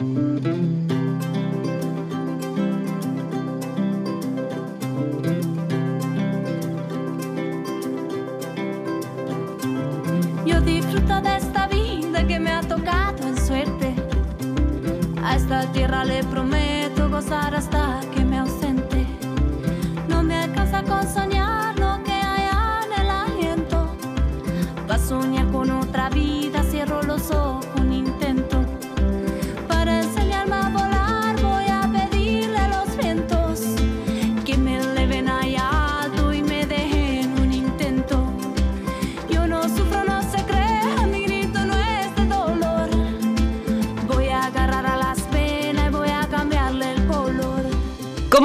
Yo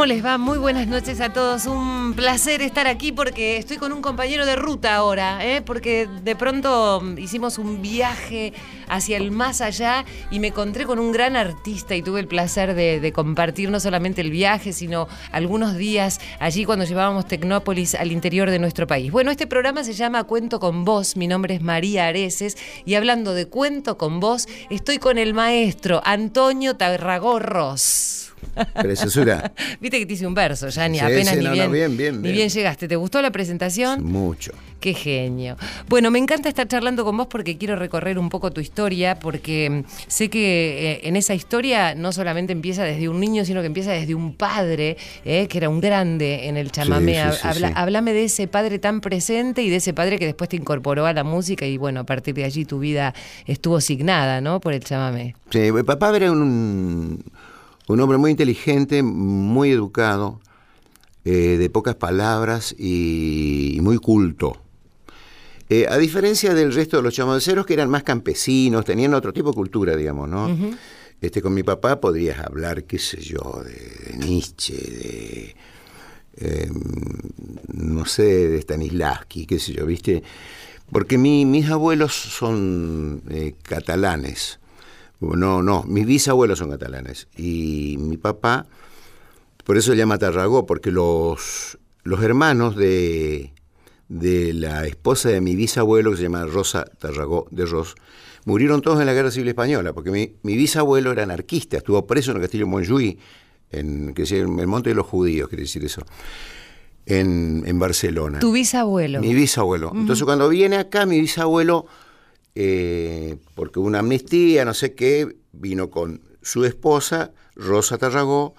¿Cómo les va? Muy buenas noches a todos. Un placer estar aquí porque estoy con un compañero de ruta ahora, ¿eh? porque de pronto hicimos un viaje hacia el más allá y me encontré con un gran artista y tuve el placer de, de compartir no solamente el viaje, sino algunos días allí cuando llevábamos Tecnópolis al interior de nuestro país. Bueno, este programa se llama Cuento con Vos. Mi nombre es María Areces y hablando de Cuento con Vos, estoy con el maestro Antonio Tarragorros. Preciosura. Viste que te hice un verso, ya ni Sí, apenas sí, ni, no, bien, no, bien, bien, ni bien. bien llegaste. ¿Te gustó la presentación? Mucho. Qué genio. Bueno, me encanta estar charlando con vos porque quiero recorrer un poco tu historia, porque mm, sé que eh, en esa historia no solamente empieza desde un niño, sino que empieza desde un padre, eh, que era un grande en el chamamé. Sí, sí, sí, Habla- sí. Háblame de ese padre tan presente y de ese padre que después te incorporó a la música y bueno, a partir de allí tu vida estuvo signada, ¿no? Por el chamamé. Sí, mi papá era un, un hombre muy inteligente, muy educado, eh, de pocas palabras y, y muy culto. Eh, a diferencia del resto de los chamaceros que eran más campesinos, tenían otro tipo de cultura, digamos, ¿no? este, con mi papá podrías hablar, qué sé yo, de, de Nietzsche, de, eh, no sé, de Stanislavski, qué sé yo, ¿viste? Porque mi- mis abuelos son eh, catalanes. No, no, mis bisabuelos son catalanes. Y mi papá, por eso se llama Tarragó, porque los, los hermanos de, de la esposa de mi bisabuelo, que se llama Rosa Tarragó de Ros, murieron todos en la Guerra Civil Española, porque mi, mi bisabuelo era anarquista, estuvo preso en el castillo Montjuïc, en, que es el Monte de los Judíos, quiere decir eso, en, en Barcelona. Tu bisabuelo. Mi bisabuelo. Entonces cuando viene acá, mi bisabuelo, eh, porque una amnistía, no sé qué, vino con su esposa, Rosa Tarragó,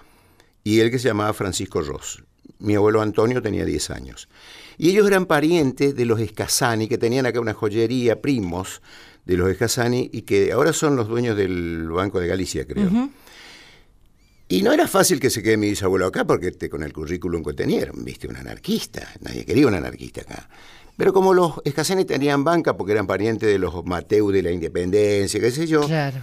y él que se llamaba Francisco Ros. Mi abuelo Antonio tenía 10 años. Y ellos eran parientes de los Escasani, que tenían acá una joyería, primos de los Escasani, y que ahora son los dueños del Banco de Galicia, creo. Y no era fácil que se quede mi bisabuelo acá porque con el currículum que tenían, viste, un anarquista, nadie quería un anarquista acá. Pero como los Escasani tenían banca porque eran parientes de los Mateu de la Independencia, qué sé yo, Claro.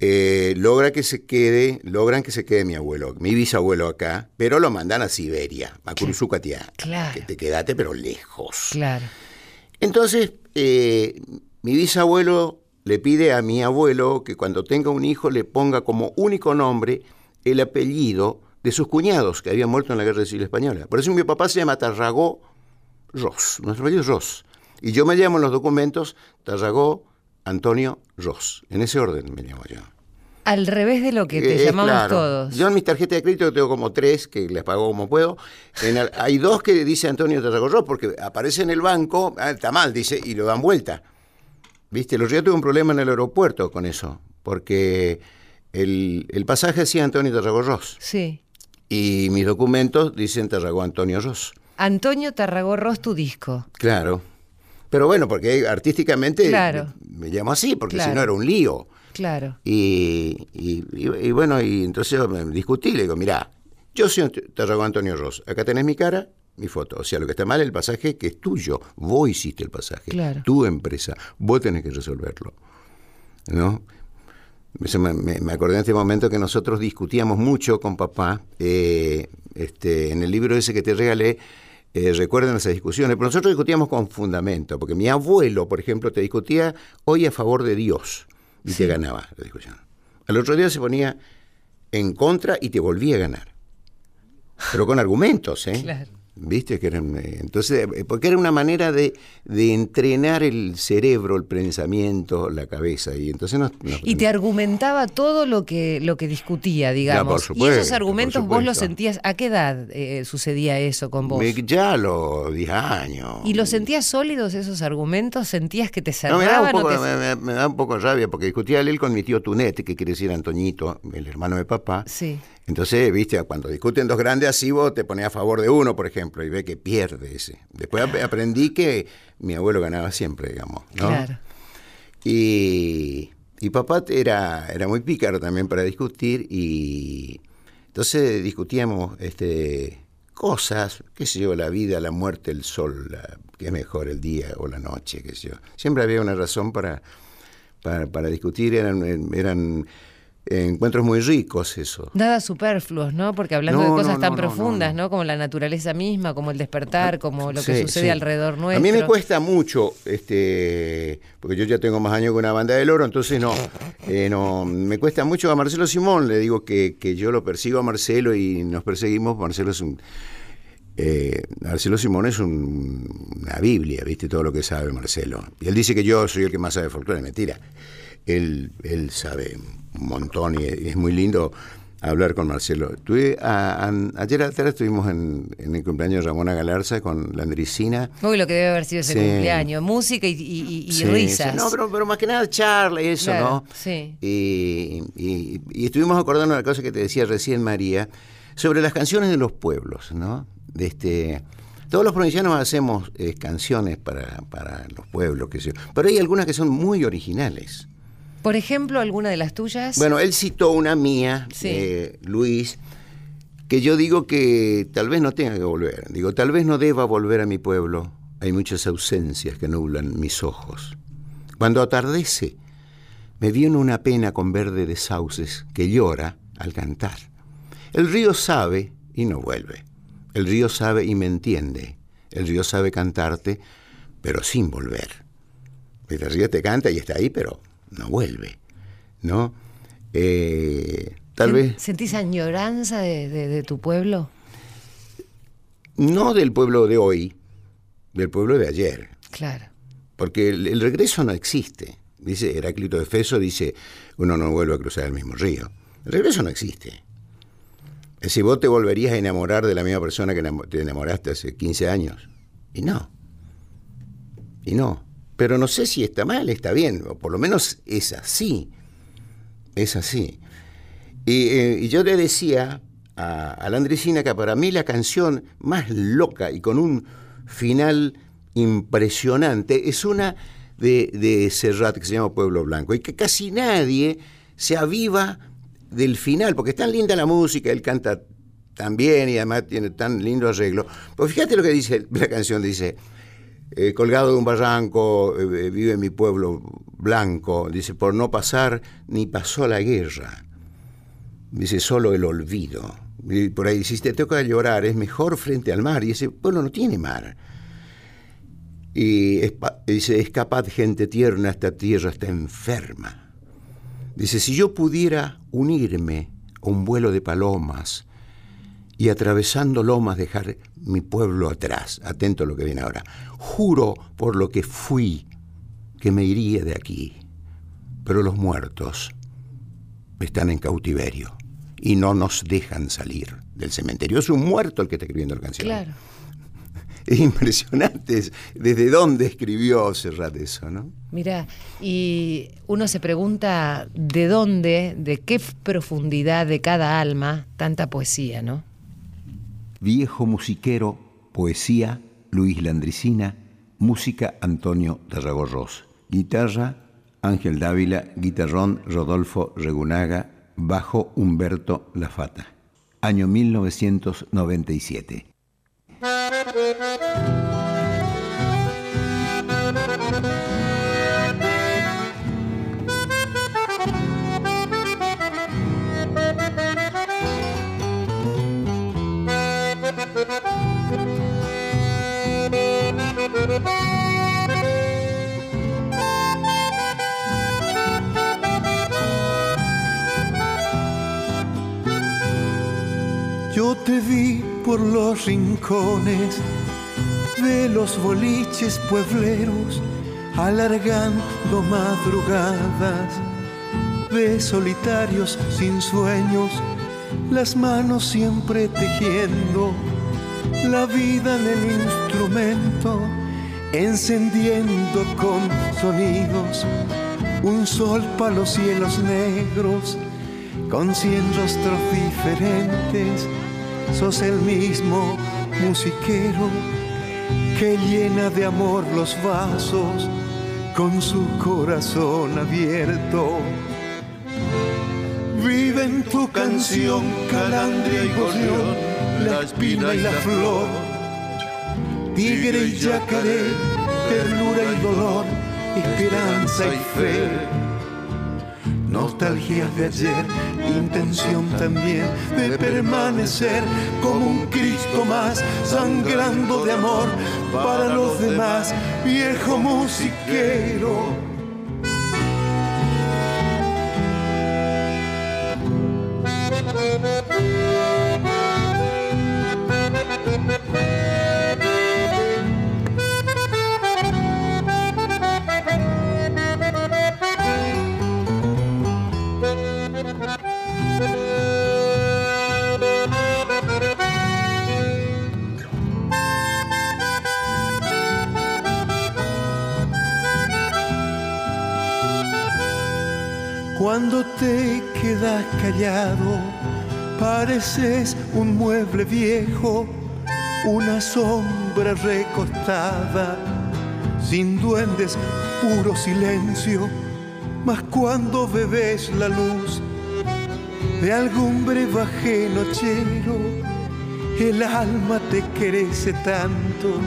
eh, logra que se quede, logran que se quede mi abuelo, mi bisabuelo acá, pero lo mandan a Siberia, a Kuruzukatia, Claro. que te quedate pero lejos. Claro. Entonces, eh, mi bisabuelo le pide a mi abuelo que cuando tenga un hijo le ponga como único nombre el apellido de sus cuñados que habían muerto en la Guerra Civil Española. Por eso mi papá se llama Tarragó Ros, nuestro apellido es Ros. Y yo me llamo en los documentos Tarragó Antonio Ros. En ese orden me llamo yo. Al revés de lo que te Eh, llamamos claro. todos. Yo en mis tarjetas de crédito tengo como tres, que les pago como puedo. En el- hay dos que dice Antonio Tarragorro, porque aparece en el banco, ah, está mal, dice, y lo dan vuelta. Viste, los días tuve un problema en el aeropuerto con eso, porque el, el pasaje decía Antonio Tarragorros Sí. y mis documentos dicen Tarragó Antonio Ros. Antonio Tarragorros, tu disco. Claro. Pero bueno, porque artísticamente Claro. me, me llamo así, porque Claro. si no era un lío. Claro. Y, y- y- y bueno, y entonces me discutí, le digo, mirá, yo soy Tarragó Antonio Ross, acá tenés mi cara, mi foto. O sea, lo que está mal es el pasaje que es tuyo, vos hiciste el pasaje, Claro. tu empresa, vos tenés que resolverlo. ¿No? Eso me, me- me acordé en este momento que nosotros discutíamos mucho con papá, eh, este, en el libro ese que te regalé, eh, recuerden esas discusiones, pero nosotros discutíamos con fundamento, porque mi abuelo, por ejemplo, te discutía hoy a favor de Dios y te ganaba la discusión. Al otro día se ponía en contra y te volvía a ganar. Pero con argumentos, ¿eh? Claro. ¿Viste? Que eran, eh, entonces, eh, porque era una manera de, de entrenar el cerebro, el pensamiento, la cabeza. Y entonces nos, nos- Y te argumentaba todo lo que, lo que discutía, digamos. por y esos argumentos por vos los sentías. ¿A qué edad eh, sucedía eso con vos? me- ya a los 10 años. ¿Y los sentías sólidos esos argumentos? ¿Sentías que te No, me, da un cerraban? o poco, te- me, me- me da un poco rabia porque discutía él con mi tío Tunete, que quiere decir Antoñito, el hermano de papá. Sí. Entonces, viste, cuando discuten dos grandes así, vos te pones a favor de uno, por ejemplo, y ve que pierde ese. Después ap- aprendí que mi abuelo ganaba siempre, digamos. ¿no? Claro. Y, y papá era, era muy pícaro también para discutir y entonces discutíamos este, cosas, qué sé yo, la vida, la muerte, el sol, la- qué es mejor el día o la noche, qué sé yo. Siempre había una razón para, para, para discutir, eran, eran encuentros muy ricos eso. Nada superfluos, ¿no? Porque hablando No, de cosas no, tan no, profundas, no. Como la naturaleza misma, como el despertar, como lo que Sí, sucede sí. alrededor nuestro. A mí me cuesta mucho, este, porque yo ya tengo más años que una banda del oro, entonces no, eh, no, me cuesta mucho a Marcelo Simón, le digo que, que yo lo persigo a Marcelo y nos perseguimos, Marcelo es un, eh, Marcelo Simón es un- una Biblia, ¿viste? Todo lo que sabe Marcelo. Y él dice que yo soy el que más sabe folclore, mentira. Él, él sabe un montón y es muy lindo hablar con Marcelo. Tuve a- an- ayer atrás estuvimos en, en el cumpleaños de Ramona Galarza con la Andricina. Uy, lo que debe haber sido ese Sí. cumpleaños. Música y, y- y Sí, risas. sí. No, pero, pero más que nada charla y eso, Claro, ¿no? sí. Y, y- y estuvimos acordando una cosa que te decía recién María, sobre las canciones de los pueblos, ¿no? De este, todos los provincianos hacemos eh, canciones para, para los pueblos, qué sé yo. Pero hay algunas que son muy originales. Por ejemplo, alguna de las tuyas. Bueno, él citó una mía, Sí. eh, Luis, que yo digo que tal vez no tenga que volver. Digo, tal vez no deba volver a mi pueblo. Hay muchas ausencias que nublan mis ojos. Cuando atardece, me viene una pena con verde de sauces que llora al cantar. El río sabe y no vuelve. El río sabe y me entiende. El río sabe cantarte, pero sin volver. El río te canta y está ahí, pero no vuelve. ¿No? Eh, tal vez ¿Sentís añoranza de, de- de tu pueblo? no del pueblo de hoy, del pueblo de ayer. Claro. Porque el, el regreso no existe. Dice Heráclito de Feso, dice, uno no vuelve a cruzar el mismo río. El regreso no existe. Es decir, vos te volverías a enamorar de la misma persona que te enamoraste hace 15 años. Y no. Y no. Pero no sé si está mal, está bien. O por lo menos es así. Es así. Y, eh, yo le decía a, a la Andresina que para mí la canción más loca y con un final impresionante es una de, de Serrat que se llama Pueblo Blanco y que casi nadie se aviva del final, porque es tan linda la música, él canta tan bien y además tiene tan lindo arreglo. Pues fíjate lo que dice la canción, dice, eh, colgado de un barranco, eh, vive mi pueblo blanco, dice, por no pasar ni pasó la guerra. Dice, solo el olvido. Y por ahí, si te toca llorar, es mejor frente al mar. Y ese pueblo no tiene mar. Y dice, es capaz gente tierna, esta tierra está enferma. Dice, si yo pudiera unirme a un vuelo de palomas y atravesando lomas dejar mi pueblo atrás, atento a lo que viene ahora, juro por lo que fui que me iría de aquí. Pero los muertos están en cautiverio y no nos dejan salir del cementerio. Es un muerto el que está escribiendo la canción. Claro. Es impresionante es- desde dónde escribió Serrat eso, ¿no? Mira, y uno se pregunta de dónde, de qué profundidad de cada alma tanta poesía, ¿no? Viejo musiquero, poesía, Luis Landricina, música, Antonio Tarragorros, guitarra, Ángel Dávila, guitarrón, Rodolfo Regunaga, bajo, Humberto Lafata. Año 1997. Te vi por los rincones de los boliches puebleros, alargando madrugadas de solitarios sin sueños, las manos siempre tejiendo la vida en el instrumento, encendiendo con sonidos un sol para los cielos negros, con cien rostros diferentes, sos el mismo musiquero que llena de amor los vasos con su corazón abierto. Vive en tu canción, calandria y gorrión, la espina y la flor, tigre y yacaré, ternura y dolor, esperanza y fe. Nostalgias de ayer, intención también de permanecer como un Cristo más, sangrando de amor para los demás, viejo musiquero quedas callado, pareces un mueble viejo, una sombra recostada, sin duendes, puro silencio. Mas cuando bebes la luz de algún brebaje nochero, el alma te crece tanto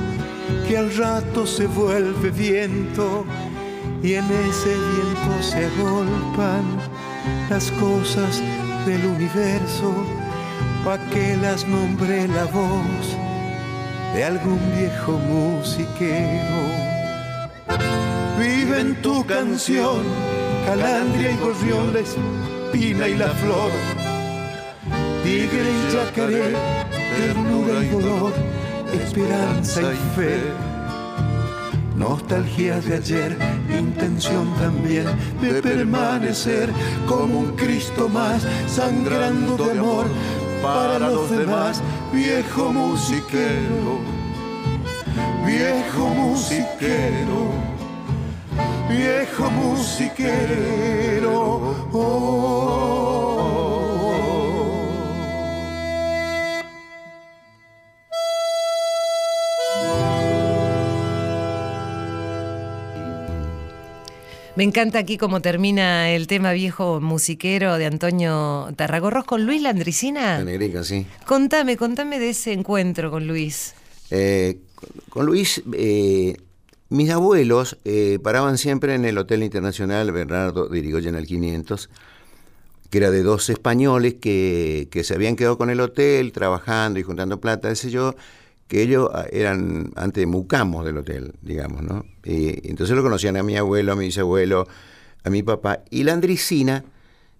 que al rato se vuelve viento y en ese viento se agolpan las cosas del universo pa' que las nombre la voz de algún viejo musiquero. Vive en tu canción, calandria y gorrión, la y la flor, tigre y yacaré, ternura y dolor, esperanza y fe nostalgias de ayer, intención también de permanecer como un Cristo más, sangrando de amor para los demás, viejo musiquero, viejo musiquero, viejo musiquero. Oh. Me encanta aquí cómo termina el tema viejo musiquero de Antonio Tarragorros con Luis Landricina. Negrica, sí. Contame, contame de ese encuentro con Luis. Eh, con Luis, eh, mis abuelos eh, paraban siempre en el Hotel Internacional Bernardo de Irigoyen al 500, que era de dos españoles que, que se habían quedado con el hotel trabajando y juntando plata, ese yo, que ellos ah, eran antes mucamos del hotel, digamos, ¿no? Y entonces lo conocían a mi abuelo, a mi bisabuelo, a mi papá. Y la Andricina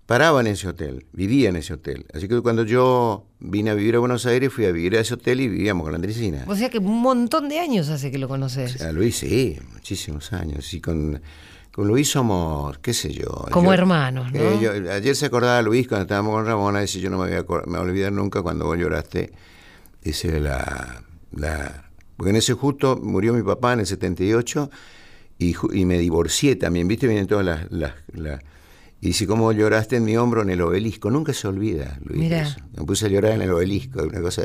paraba en ese hotel, vivía en ese hotel. Así que cuando yo vine a vivir a Buenos Aires, fui a vivir a ese hotel y vivíamos con la Andricina. O sea que un montón de años hace que lo conoces. A Luis, sí, muchísimos años. Y con, con Luis somos, qué sé yo. Como yo- hermanos, ¿no? eh, yo- ayer se acordaba Luis cuando estábamos con Ramona, dice, yo no me voy a, me voy a olvidar nunca cuando vos lloraste. Dice la, la... Porque en ese justo murió mi papá en el 78 y, y me divorcié también, ¿viste? Vienen todas las... las- las- y dice, ¿cómo lloraste en mi hombro en el obelisco? Nunca se olvida, Luis. Eso. Me puse a llorar en el obelisco, una cosa...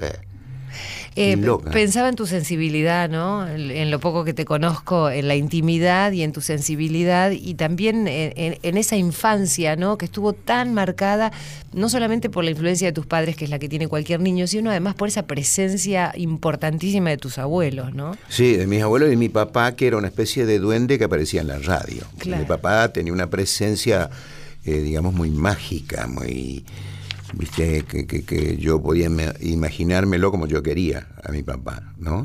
Eh, loca. Pensaba en tu sensibilidad, ¿no? En, lo poco que te conozco, en la intimidad y en tu sensibilidad y también en, en- en esa infancia, ¿no? Que estuvo tan marcada, no solamente por la influencia de tus padres, que es la que tiene cualquier niño, sino además por esa presencia importantísima de tus abuelos, ¿no? Sí, de mis abuelos y mi papá, que era una especie de duende que aparecía en la radio. Claro. Mi papá tenía una presencia, eh, digamos, muy mágica, muy. Viste, que, que- que yo podía me- imaginármelo como yo quería a mi papá, ¿no?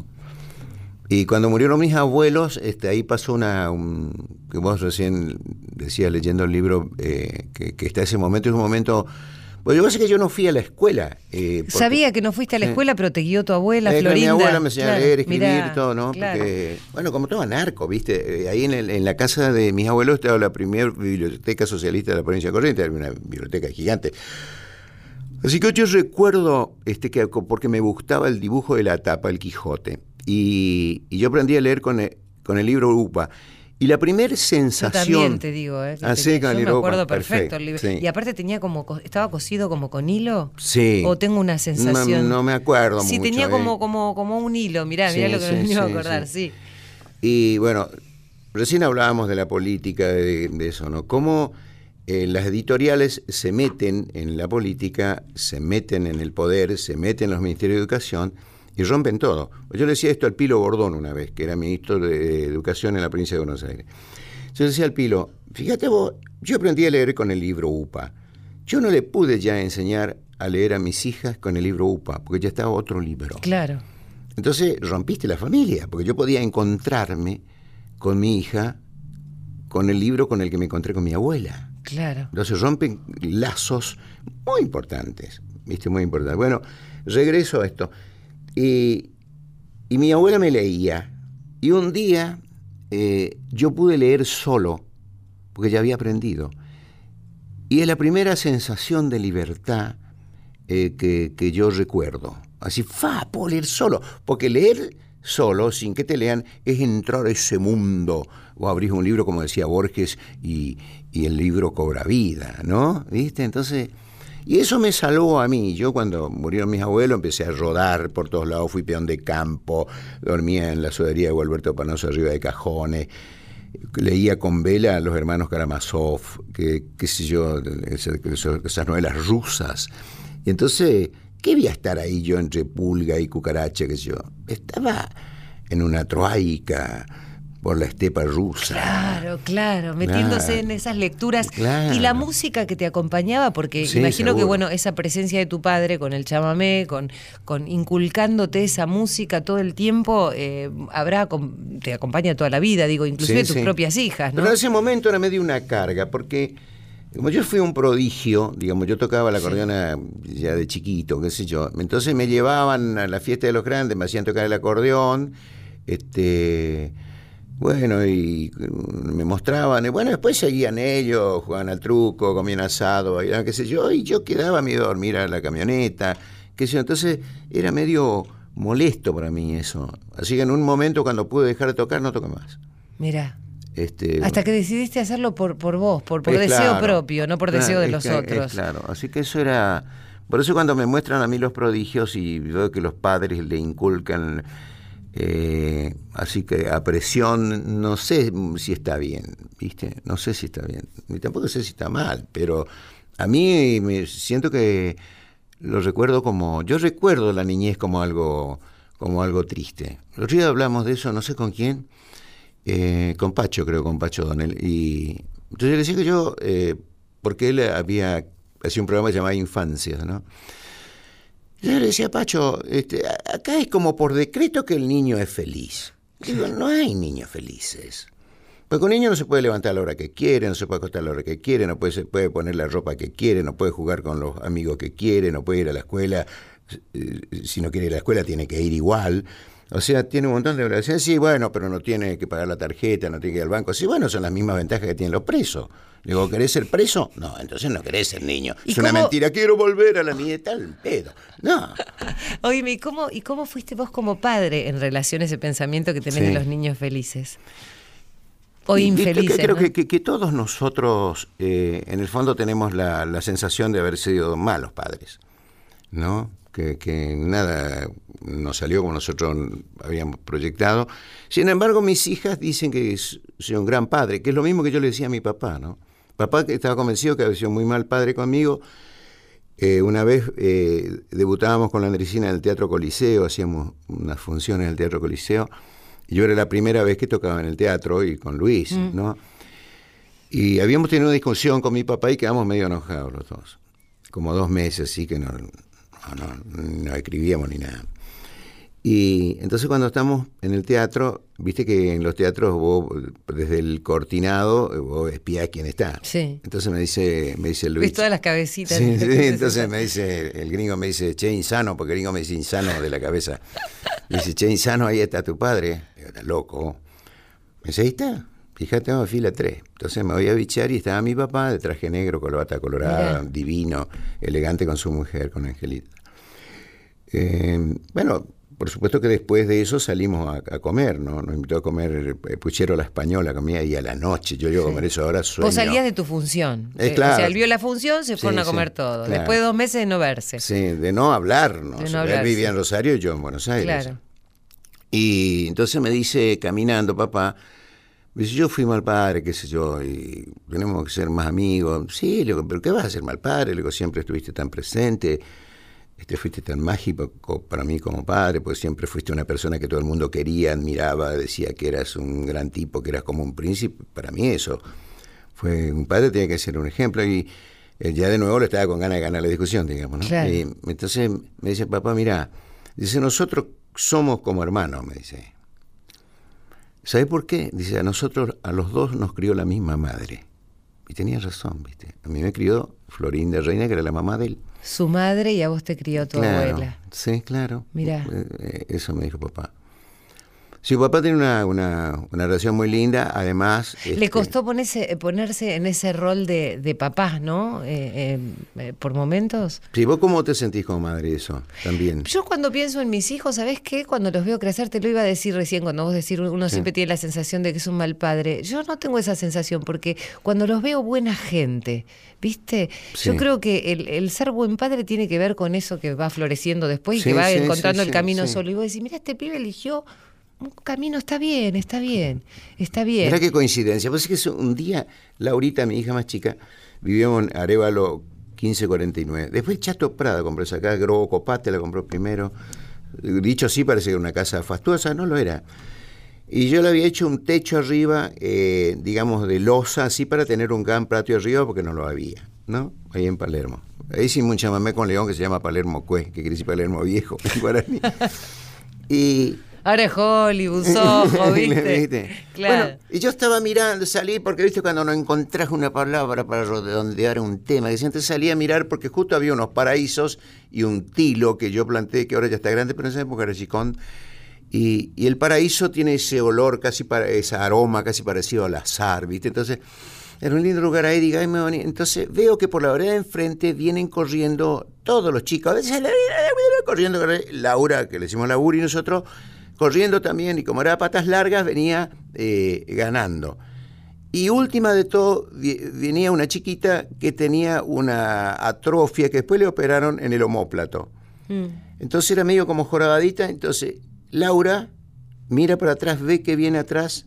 Y cuando murieron mis abuelos, este, ahí pasó una. un- que vos recién decías leyendo el libro, eh, que, que está ese momento, es un momento Pues yo sé que yo no fui a la escuela. Eh, Sabía que no fuiste a la escuela, pero te guió tu abuela, eh, Florinda. Mi abuela me enseñó a leer, escribir todo, ¿no? Porque, bueno, como todo narco, ¿viste? Eh, ahí en, en, la casa de mis abuelos estaba la primera biblioteca socialista de la provincia de Corrientes, era una biblioteca gigante. Así que yo recuerdo este, que, porque me gustaba el dibujo de la tapa, el Quijote. Y, y yo aprendí a leer con el, con el libro UPA. Y la primera sensación. Yo también te digo, ¿eh? Ah, sí, yo me acuerdo perfecto, el libro. Y aparte tenía como. ¿Estaba cosido como con hilo? Sí. ¿O tengo una sensación? No, me acuerdo sí, tenía eh. como, como, como un hilo. Mirá, mirá lo que me iba a acordar, sí. Y bueno, recién hablábamos de la política, de, eso, ¿no? Cómo eh, las editoriales se meten en la política, se meten en el poder, se meten en los ministerios de educación y rompen todo. Yo le decía esto al Pilo Bordón una vez, que era ministro de Educación en la provincia de Buenos Aires. Yo decía al Pilo, fíjate vos, yo aprendí a leer con el libro UPA. Yo no le pude ya enseñar a leer a mis hijas con el libro UPA, porque ya estaba otro libro. Claro. Entonces rompiste la familia, porque yo podía encontrarme con mi hija con el libro con el que me encontré con mi abuela. Claro. Entonces rompen lazos muy importantes, ¿viste? Muy importantes. Bueno, regreso a esto. Y, mi abuela me leía. Y un día eh, yo pude leer solo, porque ya había aprendido. Y es la primera sensación de libertad eh, que, yo recuerdo. Así, fa, puedo leer solo. Porque leer solo, sin que te lean, es entrar a ese mundo. O abrir un libro, como decía Borges, y, y el libro cobra vida, ¿no? ¿Viste? Entonces y eso me salvó a mí. Yo cuando murieron mis abuelos empecé a rodar por todos lados, fui peón de campo, dormía en la sudadería de Gualberto Panoso arriba de cajones, leía con vela a los hermanos Karamazov, que, qué sé yo, esas, novelas rusas. Y entonces, ¿qué voy a estar ahí yo entre pulga y cucaracha, sé yo? Estaba en una troaica por la estepa rusa. Claro, claro, metiéndose en esas lecturas. Y la música que te acompañaba, porque imagino que bueno, esa presencia de tu padre con el chamamé, con, con inculcándote esa música todo el tiempo, eh, habrá te acompaña toda la vida, digo, inclusive tus propias hijas, ¿no? Pero en ese momento era medio una carga, porque como yo fui un prodigio, digamos, yo tocaba la acordeona ya de chiquito, qué sé yo, entonces me llevaban a la fiesta de los grandes, me hacían tocar el acordeón, este bueno, y me mostraban, y bueno, después seguían ellos, jugaban al truco, comían asado, bailaban, qué sé yo, y yo quedaba miedo a dormir a la camioneta, qué sé yo, entonces era medio molesto para mí eso. Así que en un momento cuando pude dejar de tocar, no toqué más. Mira. Este, Hasta que decidiste hacerlo por, por vos, por, por deseo propio, no por deseo de los otros. claro, así que eso era... Por eso cuando me muestran a mí los prodigios y veo que los padres le inculcan eh, así que a presión no sé si está bien, ¿viste? No sé si está bien. Ni tampoco sé si está mal, pero a mí me siento que lo recuerdo como. Yo recuerdo la niñez como algo, como algo triste. El otro día hablamos de eso, no sé con quién, eh, con Pacho, creo, con Pacho Donel. Y entonces le decía que yo, eh, porque él había hacía un programa llamado Infancias, ¿no? Yo le decía, Pacho, este, acá es como por decreto que el niño es feliz. Digo, no hay niños felices. Porque un niño no se puede levantar a la hora que quiere, no se puede acostar a la hora que quiere, no puede, se puede poner la ropa que quiere, no puede jugar con los amigos que quiere, no puede ir a la escuela. Si no quiere ir a la escuela, tiene que ir igual. O sea, tiene un montón de obligaciones. Sí, bueno, pero no tiene que pagar la tarjeta, no tiene que ir al banco. Sí, bueno, son las mismas ventajas que tienen los presos. Digo, ¿querés ser preso? No, entonces no querés ser niño. Es una mentira, quiero volver a la niñez, tal pedo. No. Oye, ¿y cómo, ¿y cómo fuiste vos como padre en relación a ese pensamiento que tenés de los niños felices? O infelices. Creo que, todos nosotros, eh, en el fondo, tenemos la, la sensación de haber sido malos padres. ¿No? que, nada nos salió como nosotros habíamos proyectado. Sin embargo, mis hijas dicen que soy un gran padre, que es lo mismo que yo le decía a mi papá, ¿no? Papá estaba convencido que había sido muy mal padre conmigo. Eh, una vez eh, debutábamos con la Andresina en el Teatro Coliseo, hacíamos unas funciones en el Teatro Coliseo, y yo era la primera vez que tocaba en el teatro y con Luis, mm. ¿no? Y habíamos tenido una discusión con mi papá y quedamos medio enojados los dos. Como dos meses, así que no, no, no, escribíamos ni nada. Y entonces cuando estamos en el teatro, viste que en los teatros vos, desde el cortinado, vos espiás quién está. Sí. Entonces me dice, me dice Luis. Ves todas las cabecitas. Sí, sí, entonces me dice, el gringo me dice, che, insano, porque el gringo me dice insano de la cabeza. Me dice, che, insano, ahí está tu padre. Digo, está loco. Me dice, ahí está. Fíjate, vamos a fila 3. Entonces me voy a bichar y estaba mi papá de traje negro, corbata colorada, Mirá. divino, elegante con su mujer, con Angelita. Eh, bueno, por supuesto que después de eso salimos a, a comer, ¿no? Nos invitó a comer eh, puchero a la española, comía ahí a la noche. Yo llego a comer eso ahora, sueño. Vos salías de tu función. Eh, Eh, claro. O sea, él vio la función, se fueron Sí, a comer sí, todo. claro. Después de dos meses de no verse. Sí, de no hablarnos. De no Él vivía en Rosario y yo en Buenos Aires. Claro. Y entonces me dice, caminando, papá, dice, yo fui mal padre, qué sé yo, y tenemos que ser más amigos. Sí, le digo, pero ¿qué vas a ser mal padre? Le digo, siempre estuviste tan presente, este, fuiste tan mágico co- para mí como padre, pues siempre fuiste una persona que todo el mundo quería, admiraba, decía que eras un gran tipo, que eras como un príncipe. Para mí eso fue, un padre tenía que ser un ejemplo y eh, ya de nuevo le estaba con ganas de ganar la discusión, digamos, ¿no? Claro. Y entonces me dice, papá, mira, dice, nosotros somos como hermanos, me dice. ¿Sabe por qué? Dice, a nosotros, a los dos nos crió la misma madre. Y tenía razón, ¿viste? A mí me crió Florinda Reina, que era la mamá de él. Su madre y a vos te crió tu claro, abuela. Sí, claro. Mirá. Eh, eh, Eso me dijo papá. Sí, papá tiene una, una, una relación muy linda, además... Le este, costó ponerse, ponerse en ese rol de, de papá, ¿no? Eh, eh, eh, por momentos. Sí, ¿vos cómo te sentís como madre eso? También. Yo cuando pienso en mis hijos, ¿sabés qué? Cuando los veo crecer, te lo iba a decir recién, cuando vos decís, uno siempre tiene la sensación de que es un mal padre. Yo no tengo esa sensación, porque cuando los veo buena gente, ¿viste? Yo creo que el, el ser buen padre tiene que ver con eso que va floreciendo después y Sí, que va encontrando el camino solo. Y vos decís, mira, este pibe eligió un camino, está bien, está bien, está bien. Mirá qué coincidencia. Pues es que un día, Laurita, mi hija más chica, vivíamos en Arevalo 1549. Después Chato Prada compró esa casa, Grobo Copate la compró primero. Dicho así, parece que era una casa fastuosa, no lo era. Y yo le había hecho un techo arriba, eh, digamos, de losa, así para tener un gran patio arriba, porque no lo había, ¿no? Ahí en Palermo. Ahí hicimos un chamamé con León que se llama Palermo Cue, que quiere decir Palermo Viejo en guaraní. Y Ahora es Hollywood, Soho, ¿viste? ¿Viste? Claro. Bueno, y yo estaba mirando, salí, porque viste cuando no encontrás una palabra para redondear un tema, que antes salí a mirar porque justo había unos paraísos y un tilo que yo planteé, que ahora ya está grande, pero en esa época era chicón. Y, y el paraíso tiene ese olor, casi para, ese aroma casi parecido al azar, ¿viste? Entonces, era un lindo lugar ahí, diga, ay, me bonito. Entonces veo que por la vereda de enfrente vienen corriendo todos los chicos, a veces corriendo, Laura, que le decimos Laura, y nosotros corriendo también, y como era patas largas, venía eh, ganando. Y última de todo, venía una chiquita que tenía una atrofia que después le operaron en el omóplato. Mm. Entonces era medio como jorobadita. Entonces Laura mira para atrás, ve que viene atrás,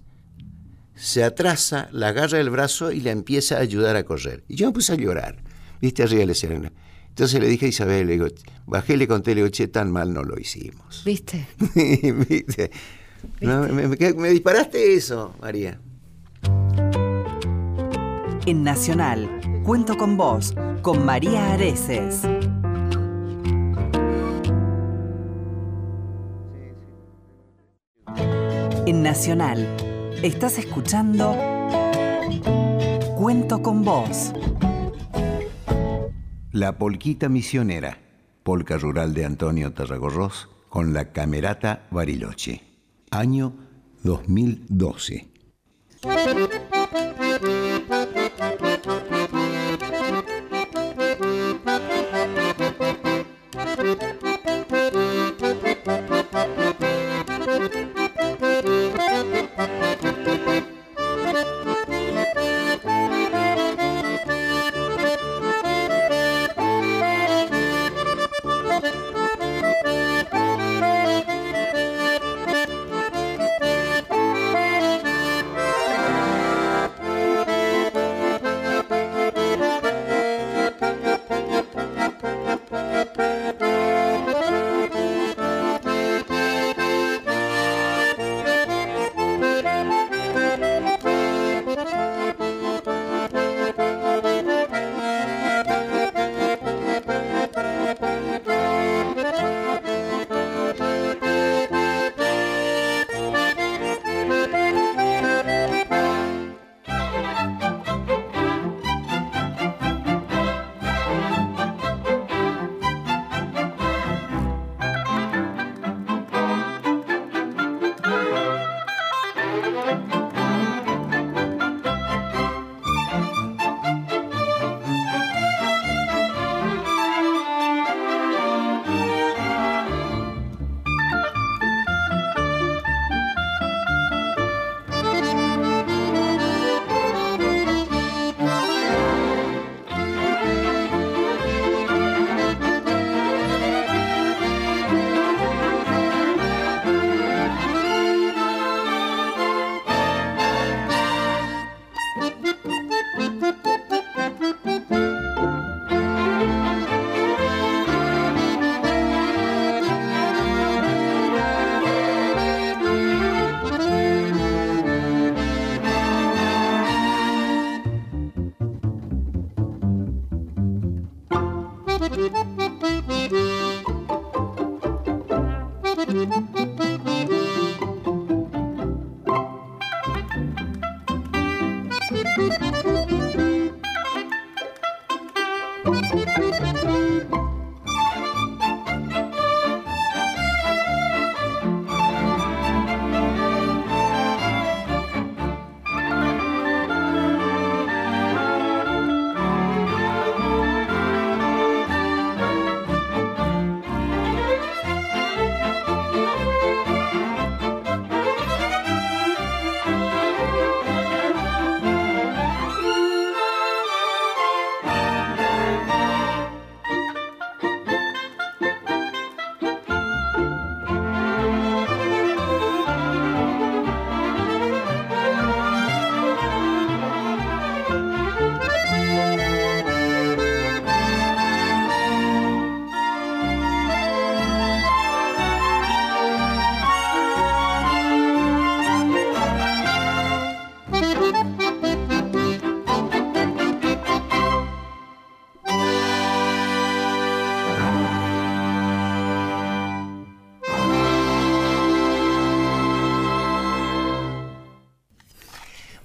se atrasa, la agarra del brazo y la empieza a ayudar a correr. Y yo me puse a llorar, viste, arriba de la escena. Entonces le dije a Isabel, le digo, bajé, le conté, le digo, che, tan mal no lo hicimos. ¿Viste? ¿Viste? No, me, me- me disparaste eso, María. En Nacional, cuento con vos, con María Areces. En Nacional, estás escuchando Cuento con vos. La polquita misionera, polca rural de Antonio Tarragorros, con la camerata Bariloche. Año 2012.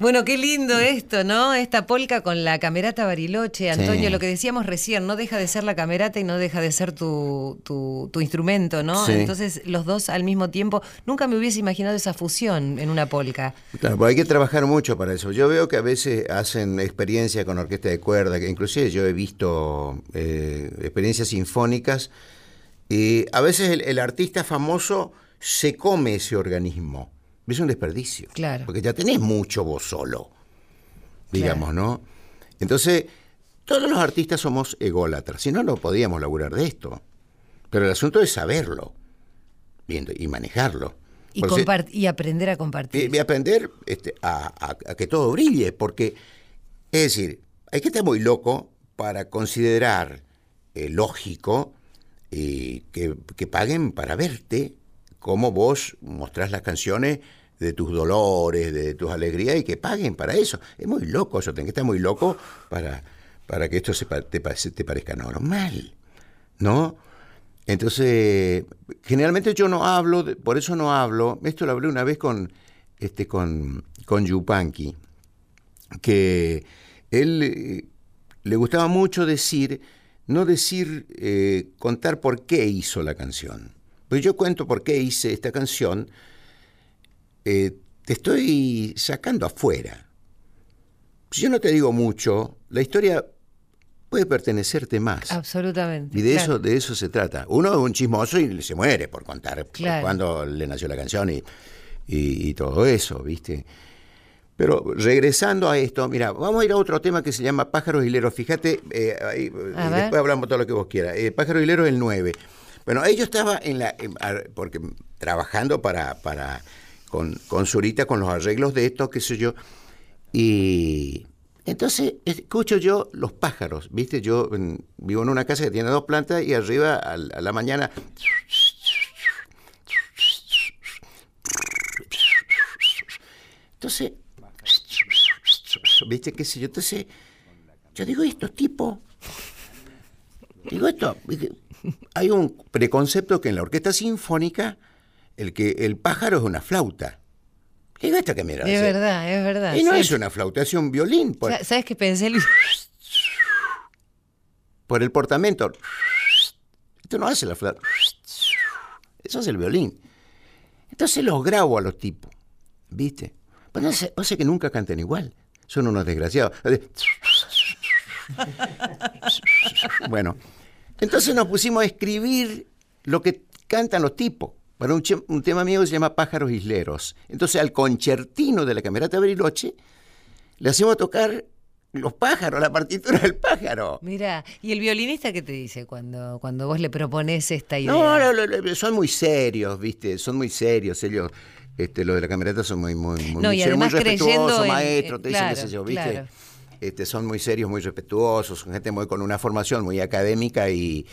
Bueno, qué lindo esto, ¿no? Esta polca con la camerata Bariloche. Antonio, Sí. lo que decíamos recién, no deja de ser la camerata y no deja de ser tu, tu, tu instrumento, ¿no? Sí. Entonces, los dos al mismo tiempo. Nunca me hubiese imaginado esa fusión en una polca. Claro, pues hay que trabajar mucho para eso. Yo veo que a veces hacen experiencia con orquesta de cuerda, que inclusive yo he visto eh, experiencias sinfónicas, y a veces el, el artista famoso se come ese organismo. Es un desperdicio. Claro. Porque ya tenés mucho vos solo, digamos, ¿no? Entonces, todos los artistas somos ególatras, si no, no podíamos laburar de esto. Pero el asunto es saberlo y manejarlo. Y, aprender a compartir. y, y aprender este, a, a- a que todo brille, porque, es decir, hay que estar muy loco para considerar eh, lógico eh, que, que paguen para verte cómo vos mostrás las canciones de tus dolores, de tus alegrías, y que paguen para eso. Es muy loco eso, tenés que estar muy loco para, para que esto se te, te parezca normal, ¿no? Entonces, generalmente yo no hablo, por eso no hablo, esto lo hablé una vez con, este, con, con Yupanqui, que él eh, le gustaba mucho decir, no decir, eh, contar por qué hizo la canción. Pues yo cuento por qué hice esta canción, eh, te estoy sacando afuera. Si yo no te digo mucho, la historia puede pertenecerte más. Absolutamente. Y de claro. eso, de eso se trata. Uno es un chismoso y se muere por contar Claro. cuándo le nació la canción y, y- y todo eso, ¿viste? Pero regresando a esto, mira, vamos a ir a otro tema que se llama Pájaros Hileros. Fíjate, eh, ahí, después hablamos todo lo que vos quieras. Eh, Pájaros Hileros el 9. Bueno, ellos estaba en la, porque trabajando para, para con, con Zurita, con los arreglos de esto, qué sé yo, y entonces escucho yo los pájaros, ¿viste? Yo mm, vivo en una casa que tiene dos plantas y arriba al- a, la mañana... Entonces, ¿viste qué sé yo? Entonces, yo digo, estos tipos, digo esto. Hay un preconcepto que en la orquesta sinfónica el que el pájaro es una flauta. Que mira. Es verdad, es verdad. Y no es una flauta, es un violín. Por, Sa- ¿Sabes qué pensé? Luis? por el portamento. Esto no hace la flauta. Eso es el violín. Entonces los grabo a los tipos. ¿Viste? Pues no sé, que nunca cantan igual. Son unos desgraciados. Bueno, entonces nos pusimos a escribir lo que cantan los tipos. Para un, tema mío que se llama Pájaros Isleros. Entonces al concertino de la Camerata Bariloche le hacemos tocar los pájaros, la partitura del pájaro. Mira, ¿y el violinista qué te dice cuando, cuando vos le propones esta idea? No, no, no, no, son muy serios, ¿viste? Son muy serios. Ellos, este, los de la camerata son muy, muy, muy, No, y muy además creyendo en- te dicen, qué sé yo, ¿viste? claro. Este, son muy serios, muy respetuosos, son gente muy con una formación muy académica y,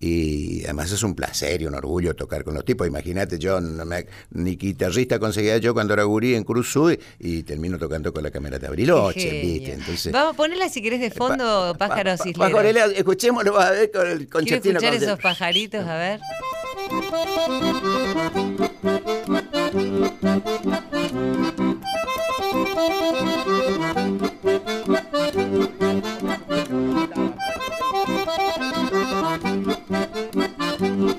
Y además es un placer y un orgullo tocar con los tipos. Imagínate, yo no me- ni guitarrista conseguía yo cuando era gurí en Cruz Sur y termino tocando con la cámara de Abriloche, Qué genio. ¿viste? Entonces, Vamos a ponerla si querés de fondo, pájaros Pa- pa- isleros. Escuchémoslo, a ver con el concertino. escuchar con- esos pajaritos, a ver.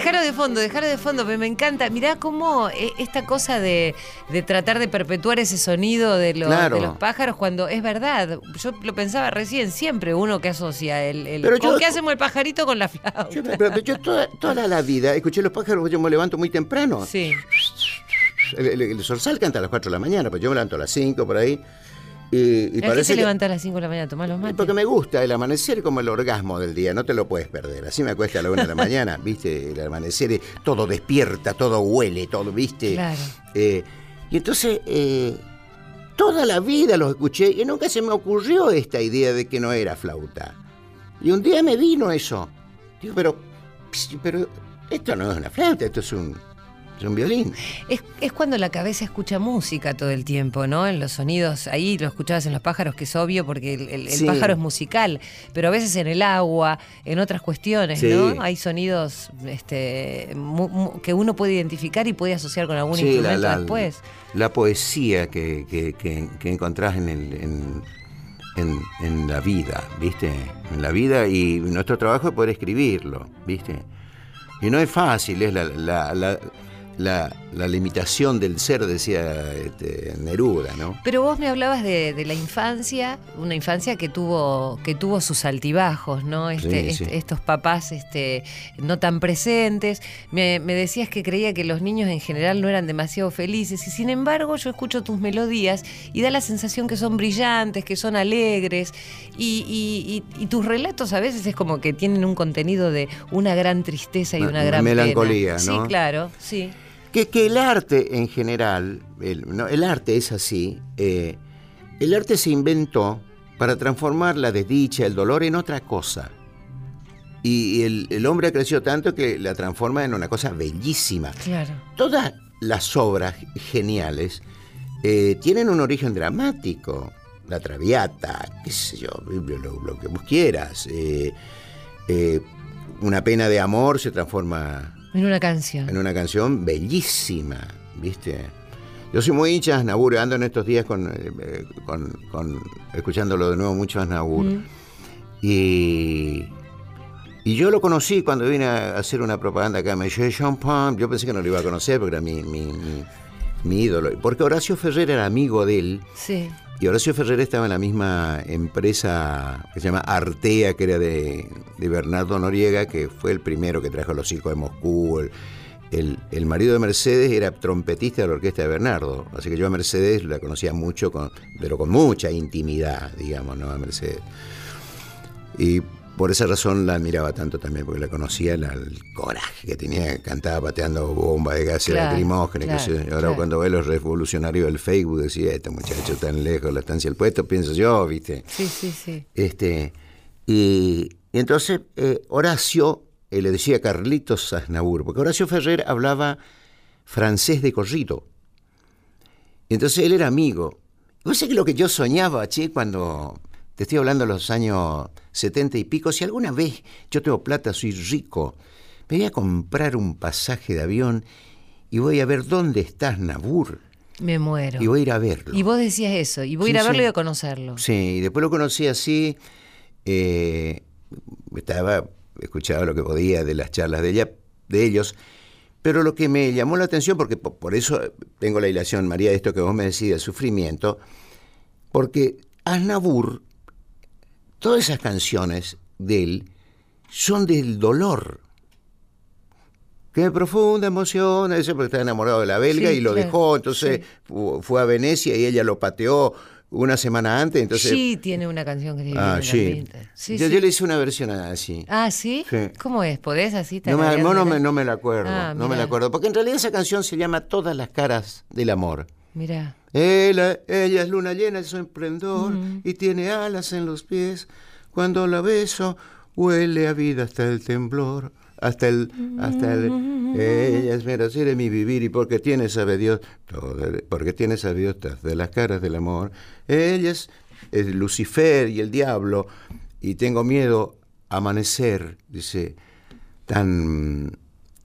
Dejarlo de fondo, dejarlo de fondo, pero me encanta. Mirá cómo eh, esta cosa de, de tratar de perpetuar ese sonido de los, Claro. de los pájaros, cuando es verdad. Yo lo pensaba recién, siempre uno que asocia el. el Pero ¿Con yo- qué hacemos el pajarito con la flauta? Yo, pero- pero yo toda, toda la vida escuché los pájaros, yo me levanto muy temprano. Sí. El, el, el canta a las 4 de la mañana, pues yo me levanto a las 5 por ahí. Y, y ¿A qué parece se que- levanta a las 5 de la mañana a tomar los mates? Porque me gusta el amanecer como el orgasmo del día, no te lo puedes perder. Así me acuesta a la una de la mañana, ¿viste? El amanecer, todo despierta, todo huele, todo, ¿viste? Claro. Eh, y entonces, eh, toda la vida los escuché y nunca se me ocurrió esta idea de que no era flauta. Y un día me vino eso. Digo, pero, pero esto no es una flauta, esto es un, es un violín. Es, es cuando la cabeza escucha música todo el tiempo, ¿no? En los sonidos, ahí lo escuchabas en los pájaros, que es obvio porque el, el- el Sí. pájaro es musical, pero a veces en el agua, en otras cuestiones, Sí. ¿no? Hay sonidos este, mu- mu- que uno puede identificar y puede asociar con algún Sí, la, instrumento la- después. la poesía que, que- que- que encontrás en, el, en, en- en la vida, ¿viste? En la vida y nuestro trabajo es poder escribirlo, ¿viste? Y no es fácil, es la, la, la- la- la limitación del ser, decía este, Neruda, ¿no? Pero vos me hablabas de, de la infancia, una infancia que tuvo, que tuvo sus altibajos, ¿no? Este, Sí, sí. estos papás este, no tan presentes. Me, me decías que creía que los niños en general no eran demasiado felices y sin embargo yo escucho tus melodías y da la sensación que son brillantes, que son alegres y, y- y- y tus relatos a veces es como que tienen un contenido de una gran tristeza y Una- gran pena. melancolía, Sí, ¿no? claro, sí. Que, que el arte en general, el, no, el arte es así, eh, el arte se inventó para transformar la desdicha, el dolor en otra cosa. Y el, el hombre ha crecido tanto que la transforma en una cosa bellísima. Claro. Todas las obras geniales eh, tienen un origen dramático. La Traviata, qué sé yo, lo, que vos quieras. eh, eh, una pena de amor se transforma En una canción. en una canción bellísima, ¿viste? Yo soy muy hincha de Aznavour, ando en estos días con, eh, eh, con- con- escuchándolo de nuevo mucho a Aznavour. Mm. Y, y yo lo conocí cuando vine a hacer una propaganda acá, me dijo Jean yo pensé que no lo iba a conocer porque era mi, mi- mi- mi ídolo. Porque Horacio Ferrer era amigo de él, Sí. Y Horacio Ferrer estaba en la misma empresa que se llama Artea, que era de, Bernardo Noriega, que fue el primero que trajo los hijos de Moscú. El marido de Mercedes era trompetista de la orquesta de Bernardo, así que yo a Mercedes la conocía mucho, con, pero con mucha intimidad, digamos, ¿no? A Mercedes. Y por esa razón la admiraba tanto también, porque la conocía la- el coraje que tenía, cantaba pateando bombas de gases Claro, lacrimógenas. sé. Ahora claro. cuando ve los revolucionarios del Facebook decía, este muchacho tan lejos de la estancia del puesto, pienso yo, ¿viste? Sí, sí, sí. Este, y, y entonces eh, Horacio eh, le decía Carlitos Aznavour, porque Horacio Ferrer hablaba francés de corrido. Entonces él era amigo. ¿Vos sabés que lo que yo soñaba, che, cuando te estoy hablando de los años 70 y pico, si alguna vez yo tengo plata, soy rico, me voy a comprar un pasaje de avión y voy a ver dónde está Aznavour Me muero. y voy a ir a verlo. Y vos decías eso, y voy a ir a verlo sí. y a conocerlo. Sí, y después lo conocí así eh, estaba, escuchaba lo que podía de las charlas de, ella, de ellos, pero lo que me llamó la atención, porque por, eso tengo la ilación, María, de esto que vos me decís, el sufrimiento, porque Aznavour, todas esas canciones de él son del dolor. Qué profunda emoción, ese porque está enamorado de la belga Sí, y lo claro, dejó, entonces sí. fue a Venecia y ella lo pateó una semana antes, entonces... sí, tiene una canción que se ah, llama sí. Sí, yo, sí. yo le hice una versión así. Ah, ¿sí? ¿Cómo es? ¿Podés así? No me, no, no me, no me la acuerdo, Ah, no me la acuerdo, porque en realidad esa canción se llama Todas las caras del amor. Mirá. Ella, ella es luna llena de su emprendedor y tiene alas en los pies. Cuando la beso, huele a vida hasta el temblor, hasta el, hasta el. Ella es de mi vivir y porque tiene sabe Dios, porque tiene sabe Dios todas de las caras del amor. Ella es, es Lucifer y el diablo y tengo miedo a amanecer, dice, tan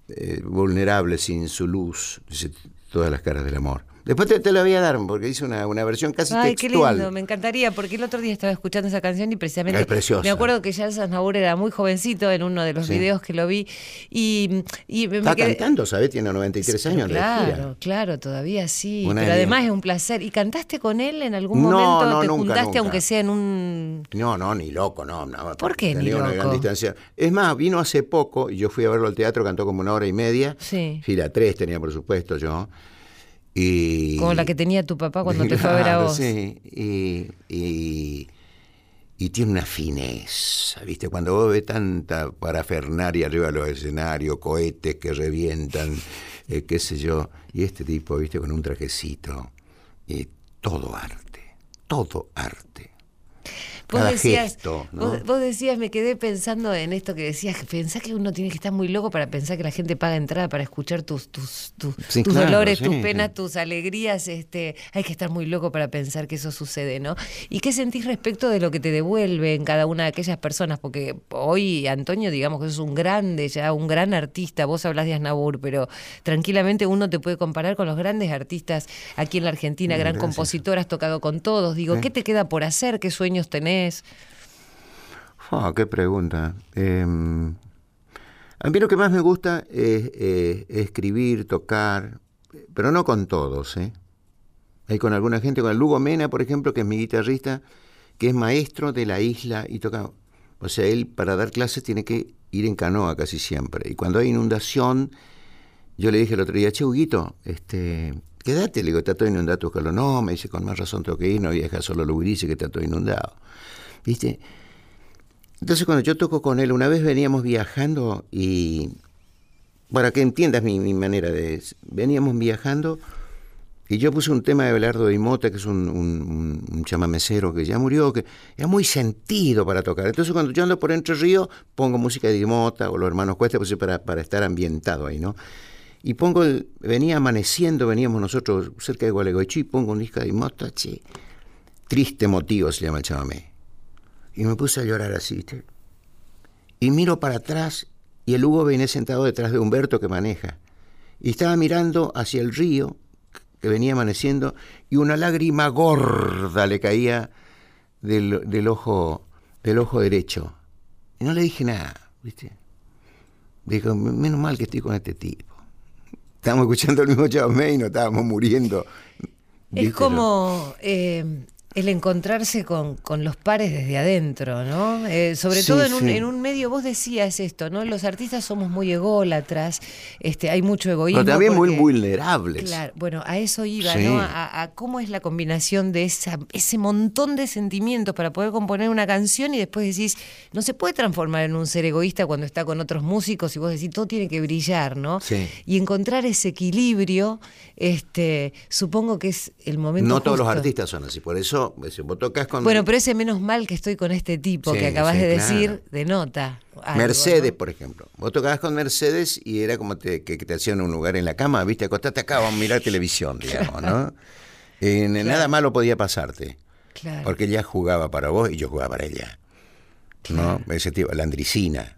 eh, vulnerable sin su luz, dice todas las caras del amor. Después te, te la voy a dar porque hice una, una versión casi Ay, qué textual. lindo, me encantaría, porque el otro día estaba escuchando esa canción y precisamente Es preciosa. me acuerdo que Charles Aznavour era muy jovencito en uno de los Sí. videos que lo vi y, y me Está quedé- cantando, ¿sabes? Tiene 93 Pero años. Claro, claro, todavía sí. Una pero de- además es un placer. ¿Y cantaste con él en algún No, momento? no, ¿Te nunca, juntaste nunca. aunque sea en un... No, no, ni loco, no. no ¿Por qué ni una gran loco? distancia. Es más, vino hace poco y yo fui a verlo al teatro, cantó como una hora y media. Sí. Fila 3 tenía, por supuesto, yo. Y, Como la que tenía tu papá cuando te fue a ver a vos. Sí, y, tiene una fineza, ¿viste? Cuando vos ves tanta parafernaria arriba de los escenarios, cohetes que revientan, eh, qué sé yo, y este tipo, ¿viste? Con un trajecito, y todo arte, todo arte. Vos Cada decías, gesto, ¿no? vos, vos decías, me quedé pensando en esto que decías, que pensás que uno tiene que estar muy loco para pensar que la gente paga entrada para escuchar tus, tus, tus, Sí, tus claro, dolores, sí, tus sí. penas, tus alegrías, este, hay que estar muy loco para pensar que eso sucede, ¿no? ¿Y qué sentís respecto de lo que te devuelven cada una de aquellas personas? Porque hoy, Antonio, digamos que es un grande, ya un gran artista, vos hablas de Asnavour, pero tranquilamente uno te puede comparar con los grandes artistas aquí en la Argentina, gran Gracias. compositor, has tocado con todos. Digo. ¿qué te queda por hacer? ¿Qué sueños tenés? Qué pregunta. Eh, a mí lo que más me gusta es eh, escribir, tocar, pero no con todos, ¿eh? Hay con alguna gente, con el Lugo Mena, por ejemplo, que es mi guitarrista, que es maestro de la isla y toca. O sea, él para dar clases tiene que ir en canoa casi siempre. Y cuando hay inundación, yo le dije el otro día, che, Huguito, este, quédate, le digo, está todo inundado, tócalo. No, me dice, con más razón tengo que ir, no voy a dejar solo lo gris que está todo inundado. ¿Viste? Entonces cuando yo toco con él, una vez veníamos viajando y, para que entiendas mi, manera de... Veníamos viajando y yo puse un tema de Belardo de Mota, que es un, un, un- chamamecero que ya murió, que era muy sentido para tocar. Entonces cuando yo ando por Entre Ríos, pongo música de Mota o los hermanos Cuesta, pues, para, para estar ambientado ahí, ¿no? Y pongo, el- venía amaneciendo, veníamos nosotros cerca de Gualeguaychú y pongo un disco de Mota, che, Triste Motivo se llama el chamamé. Y me puse a llorar así, ¿viste? Y miro para atrás y el Hugo venía sentado detrás de Humberto que maneja. Y estaba mirando hacia el río que venía amaneciendo y una lágrima gorda le caía del, ojo, del ojo derecho. Y no le dije nada, ¿viste? Dijo, menos mal que estoy con este tipo. Estábamos escuchando el mismo chamamé y no estábamos muriendo. Es como eh, el encontrarse con, con los pares desde adentro, ¿no? Eh, sobre Sí, todo en un, sí. en un medio, vos decías esto, ¿no? Los artistas somos muy ególatras, este, hay mucho egoísmo. Pero también muy vulnerables. Claro, bueno, a eso iba, Sí. ¿no? A, a cómo es la combinación de esa, ese montón de sentimientos para poder componer una canción y después decís, no se puede transformar en un ser egoísta cuando está con otros músicos y vos decís, todo tiene que brillar, ¿no? Sí. Y encontrar ese equilibrio, este, supongo que es el momento. No todos los artistas son así, por eso si vos tocas con Bueno, pero ese menos mal que estoy con este tipo Sí, que acabas sí, de claro. decir, denota. algo, Mercedes, ¿no? por ejemplo. Vos tocabas con Mercedes y era como te- que, que te hacían un lugar en la cama, viste, acostate acá, vamos a mirar televisión, digamos, ¿no? Eh, Nada malo podía pasarte, Claro. porque ella jugaba para vos y yo jugaba para ella. ¿No? Ese tipo, Landricina,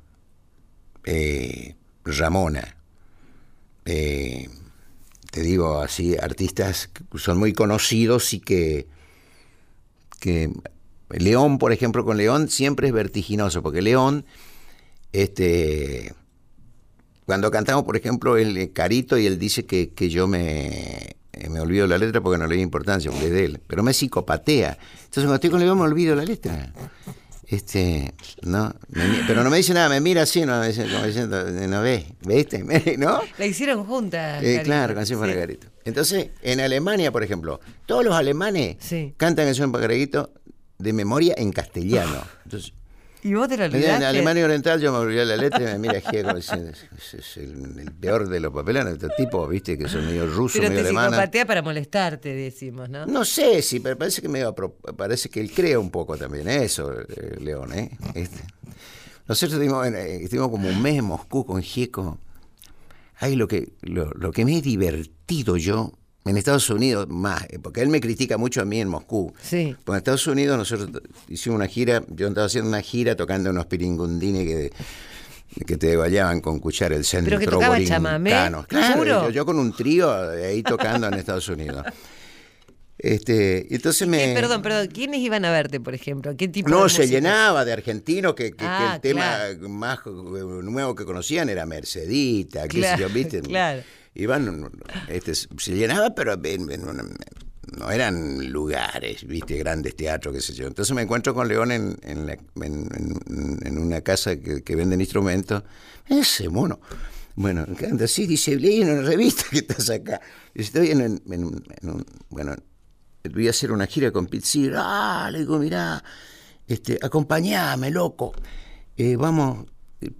eh, Ramona, eh, te digo así, artistas que son muy conocidos y que, que León, por ejemplo, con León siempre es vertiginoso, porque León, este, cuando cantamos, por ejemplo, el Carito y él dice que, que yo me, eh, me olvido la letra porque no le di importancia, porque es de él, pero me psicopatea. Entonces cuando estoy con León me olvido la letra. Este, no, me pero no me dice nada, me mira así, no, me dice, como diciendo, no ves, ¿viste? ¿No? La hicieron juntas. Eh, Carito. claro, canción para Sí. Garito. Entonces, en Alemania, por ejemplo, todos los alemanes Sí. cantan canción para Garito de memoria en castellano. Entonces, ¿Y vos te en olvidaste? Alemania Oriental yo me olvidé la letra y me mira aquí como diciendo, es, es el, el peor de los papelones, estos tipos, viste, que son medio rusos, Pero medio te alemanes. psicopatea para molestarte, decimos, ¿no? No sé si, pero parece que medio parece que él cree un poco también eso, eh, León, ¿eh? Este. Nosotros estuvimos, en- eh, estuvimos como un mes en Moscú con Gieco. Ay, lo que, lo, lo que me he divertido yo en Estados Unidos más, eh, porque él me critica mucho a mí en Moscú. Sí. Porque en Estados Unidos nosotros hicimos una gira, yo estaba haciendo una gira tocando unos piringundines que, que te degollaban con cuchara el centro Pero que tocaba chamamé. Claro, yo, yo con un trío ahí tocando en Estados Unidos. Este, entonces me... Perdón, perdón. ¿Quiénes iban a verte, por ejemplo? ¿Qué tipo de No, se llenaba de argentinos que, que- que Ah, el tema claro. más eh, nuevo que conocían era Mercedita, qué sé Claro, yo, ¿viste? claro. Iban, este, se llenaba, pero en- en una- no eran lugares, ¿viste? Grandes teatros, qué sé yo. Entonces me encuentro con León en, en, la- en- una casa que, que venden instrumentos. Ese mono. Bueno, ¿qué anda así? Dice, leí en una revista que estás acá. Estoy en un- Bueno, voy a hacer una gira con Seeger. Ah, le digo, mirá, este, acompañame, loco. Eh, vamos,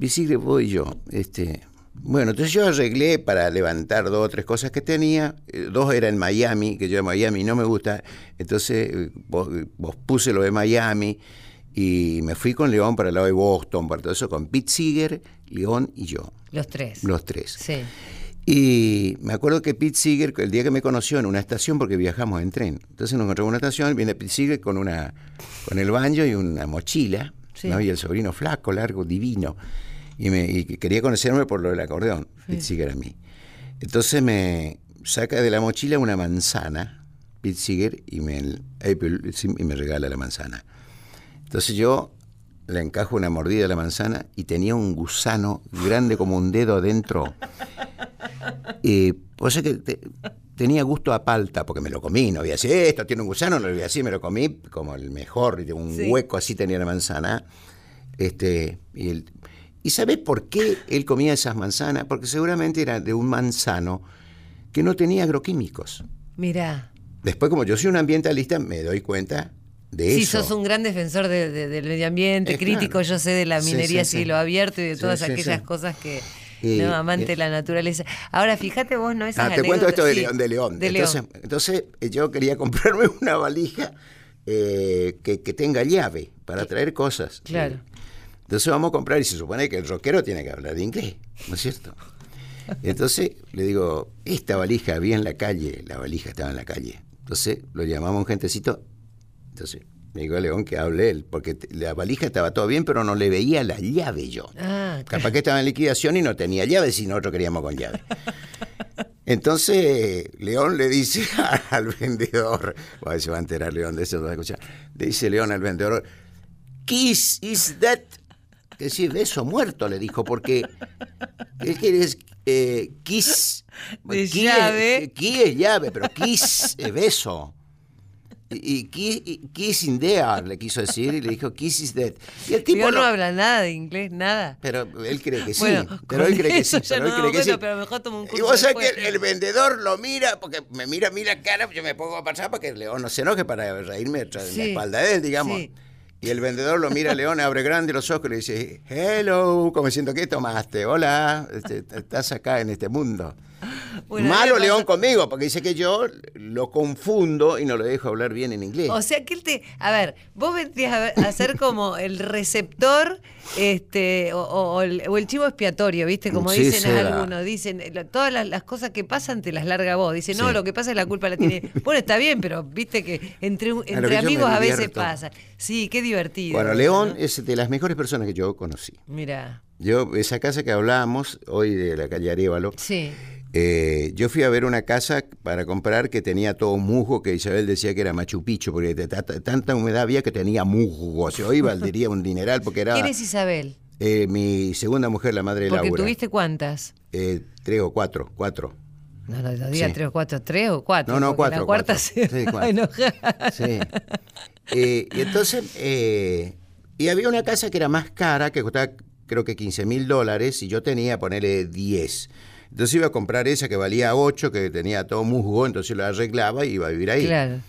Seeger, voy yo. Este, bueno, entonces yo arreglé para levantar dos o tres cosas que tenía. Eh, dos eran en Miami, que yo de Miami no me gusta. Entonces eh, vos, vos puse lo de Miami y me fui con León para el lado de Boston, para todo eso, con Pete Seeger, León y yo. Los tres. Los tres. Sí. Y me acuerdo que Pete Seeger, el día que me conoció en una estación, porque viajamos en tren, entonces nos encontramos en una estación, viene Pete Seeger con, una, con el banjo y una mochila, Sí. ¿no? y el sobrino flaco, largo, divino, y, me, y quería conocerme por lo del acordeón, Pete Seeger a mí. Entonces me saca de la mochila una manzana, Pete Seeger, y me, y me regala la manzana. Entonces yo le encajo una mordida a la manzana y tenía un gusano grande como un dedo adentro. Y o sea que te- tenía gusto a palta, porque me lo comí, no voy a decir, esto tiene un gusano, no lo voy a decir, me lo comí como el mejor, y un Sí. hueco así tenía la manzana. Este, y, el- ¿Y sabés por qué él comía esas manzanas? Porque seguramente era de un manzano que no tenía agroquímicos. Mirá. Después, como yo soy un ambientalista, me doy cuenta de Sí, eso. sos un gran defensor de- de- del medio ambiente, Eh, crítico, claro. yo sé, de la minería sí, sí. cielo abierto y de todas aquellas cosas que... No, amante de la naturaleza. Ahora, fíjate vos, ¿no? Esas Ah, te cuento esto de León. De León. de entonces, León. entonces, eh, yo quería comprarme una valija eh, que, que tenga llave para traer cosas. Claro. Eh, Entonces vamos a comprar y se supone que el rockero tiene que hablar inglés, ¿no es cierto? Entonces le digo, esta valija había en la calle, la valija estaba en la calle. Entonces lo llamamos un gentecito. Entonces me digo a León que hable él, porque la valija estaba todo bien, pero no le veía la llave yo. Ah, Capaz que estaba en liquidación y no tenía llave, si nosotros queríamos con llave. Entonces León le dice al vendedor, si va a enterar León de eso, lo va a escuchar. Le dice León al vendedor, Kiss is that. Es decir, beso muerto, le dijo, porque él quiere es eh, kiss. De Ki llave. Es, es llave, pero kiss es beso. Y, y ki- y kiss in there, le quiso decir, y le dijo kiss is dead. Y el tipo León no lo- habla nada de inglés, nada. pero él cree que sí. Bueno, pero él cree que sí. Pero no él cree que sí. pero mejor tomo un Y curso vos sabés que el, el vendedor lo mira, porque me mira a mí la cara, yo me pongo a pasar para que León no se enoje para reírme tras de la Sí, espalda de él, digamos. sí. Y el vendedor lo mira a León, abre grande los ojos y le dice, hello, como diciendo, ¿qué tomaste? Hola, este, estás acá en este mundo. Bueno, Malo León conmigo, porque dice que yo lo confundo y no lo dejo hablar bien en inglés. O sea que él te. A ver, vos vendrías a, ser como el receptor este o, el, o el chivo expiatorio, ¿viste? Como Sí, dicen será. algunos. Dicen, eh, todas las, las cosas que pasan te las larga vos. Dicen, no, lo que pasa es la culpa la tiene. bueno, está bien, pero viste que entre, entre amigos a veces pasa. Sí, qué divertido. Bueno, León es de las mejores personas que yo conocí. Mira. Yo, esa casa que hablábamos hoy de la calle Arevalo, Sí. eh, yo fui a ver una casa para comprar que tenía todo musgo, que Isabel decía que era Machu Picchu, porque tanta humedad había que tenía musgo. Si hoy valdría un dineral, porque era ¿Quién es Isabel? eh, mi segunda mujer, la madre de Porque Laura. tuviste cuántas. Eh, tres o cuatro, cuatro. No, no, no diga Sí. tres o cuatro, tres o cuatro. No, no, porque La cuatro, cuarta cuatro. se Sí, va a cuatro. enojar. Sí. Eh, y entonces, eh, y había una casa que era más cara, que costaba creo que 15 mil dólares, y yo tenía, ponerle 10. Entonces iba a comprar esa que valía 8, que tenía todo musgo, entonces la arreglaba y iba a vivir ahí. Claro.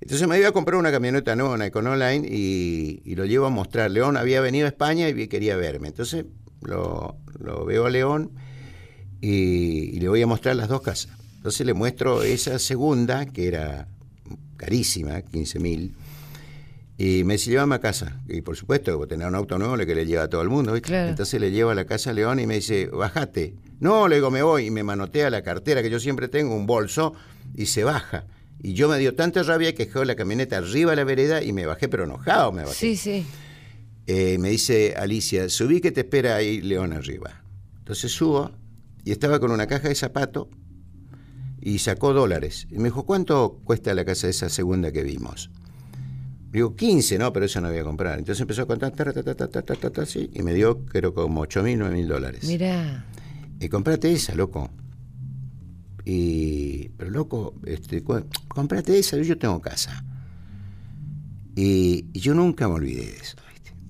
Entonces me iba a comprar una camioneta nueva, una Econoline, y, y lo llevo a mostrar. León había venido a España y quería verme. Entonces lo, lo veo a León y, y le voy a mostrar las dos casas. Entonces le muestro esa segunda, que era carísima, 15 mil, y me dice, llévame a casa. Y por supuesto, tener un auto nuevo, le que le lleva a todo el mundo. ¿viste? Claro. Entonces le llevo a la casa a León y me dice, bájate. No, le digo, me voy. Y me manotea la cartera, que yo siempre tengo, un bolso, y se baja. Y yo me dio tanta rabia que dejé la camioneta arriba de la vereda y me bajé, pero enojado me bajé. Sí, sí. Eh, me dice Alicia, subí que te espera ahí León arriba. Entonces subo y estaba con una caja de zapato y sacó dólares. Y me dijo, ¿cuánto cuesta la casa esa segunda que vimos? Digo, 15, no, pero eso no voy a comprar. Entonces empezó a contar, ta, ta, ta, ta, ta, ta, ta, sí, y me dio, creo, como 8 mil, 9 mil dólares. Mirá. Y comprate esa, loco. Y, pero loco, este, comprate esa, yo tengo casa. Y, yo nunca me olvidé de eso.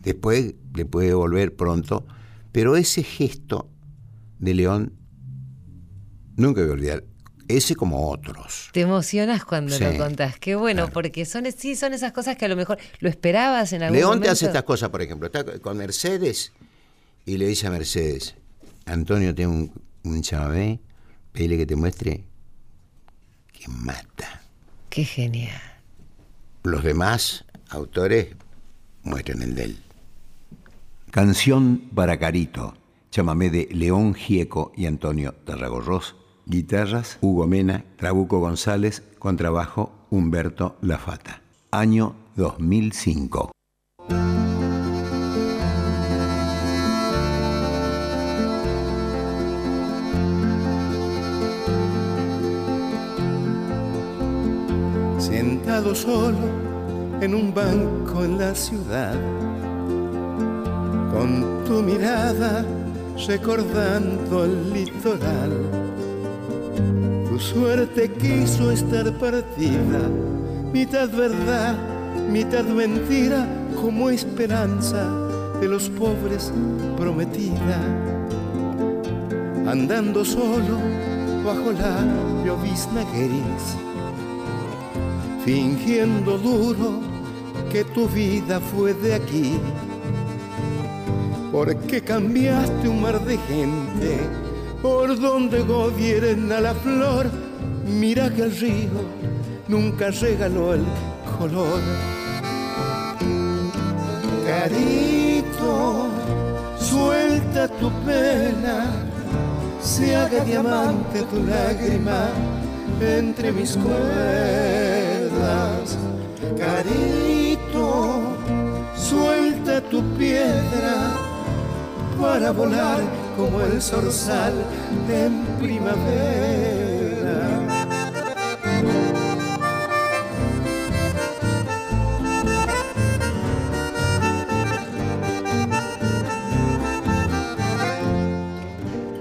Después le puede volver pronto, pero ese gesto de León nunca voy a olvidar. Ese como otros. Te emocionas cuando Sí, lo contás. Qué bueno, claro. porque son sí son esas cosas que a lo mejor lo esperabas en algún León momento. te hace estas cosas, por ejemplo, está con Mercedes y le dice a Mercedes, Antonio tiene un, un chamamé, pedile que te muestre que mata. Qué genial. Los demás autores muestran el de él. Canción para Carito, chamamé de León Gieco y Antonio Tarragorros, guitarras Hugo Mena, Trabuco González, contrabajo Humberto Lafata. Año 2005. Sentado solo en un banco en la ciudad, con tu mirada recordando el litoral. Tu suerte quiso estar partida, mitad verdad, mitad mentira, como esperanza de los pobres prometida. Andando solo bajo la llovizna gris fingiendo duro que tu vida fue de aquí. Porque cambiaste un mar de gente por donde gobierna la flor. Mira que el río nunca regaló el color. Carito, suelta tu pena, se haga diamante tu lágrima entre mis cuerdas. Carito, suelta tu piedra para volar como el zorzal en primavera.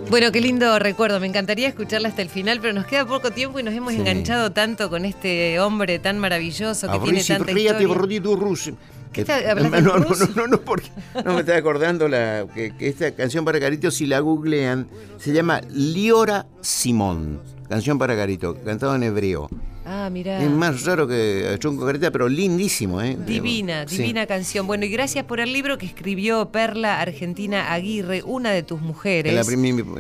Bueno, qué lindo recuerdo. Me encantaría escucharla hasta el final, pero nos queda poco tiempo y nos hemos Sí. enganchado tanto con este hombre tan maravilloso que tiene tanta historia. Brotito, ruso. ¿Qué Que- no, no, no, no, porque no me estaba acordando la, que, esta canción para Carito, si la googlean, se llama Liora Simón. Canción para Carito, cantado en hebreo. Ah, mira. Es más raro que Chunco Carita, pero lindísimo, ¿eh? Divina, Sí. divina canción. Bueno, y gracias por el libro que escribió Perla Argentina Aguirre, una de tus mujeres.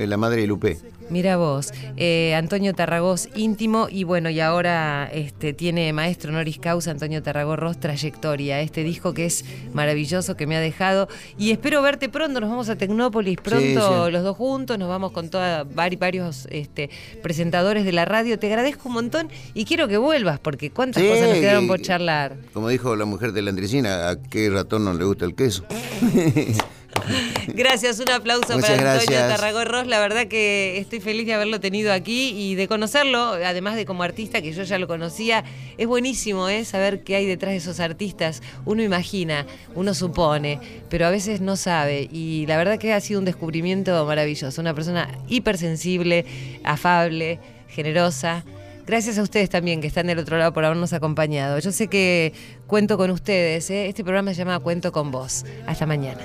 La madre de Lupe. Mira vos, eh, Antonio Tarragós íntimo y bueno, y ahora este, tiene maestro honoris causa Antonio Tarragós trayectoria, este disco que es maravilloso, que me ha dejado y espero verte pronto, nos vamos a Tecnópolis pronto sí. los dos juntos, nos vamos con toda, vari- varios este, presentadores de la radio, te agradezco un montón y quiero que vuelvas, porque cuántas Sí, cosas nos quedaron por charlar. Como dijo la mujer de la Andresina, ¿a qué ratón no le gusta el queso? Gracias, un aplauso Muchas para Antonio gracias. Tarragorros. La verdad que estoy feliz de haberlo tenido aquí y de conocerlo, además de como artista, que yo ya lo conocía. Es buenísimo ¿eh? saber qué hay detrás de esos artistas. Uno imagina, uno supone, pero a veces no sabe. Y la verdad que ha sido un descubrimiento maravilloso. Una persona hipersensible, afable, generosa. Gracias a ustedes también que están del otro lado por habernos acompañado. Yo sé que cuento con ustedes. ¿eh? Este programa se llama Cuento con vos. Hasta mañana.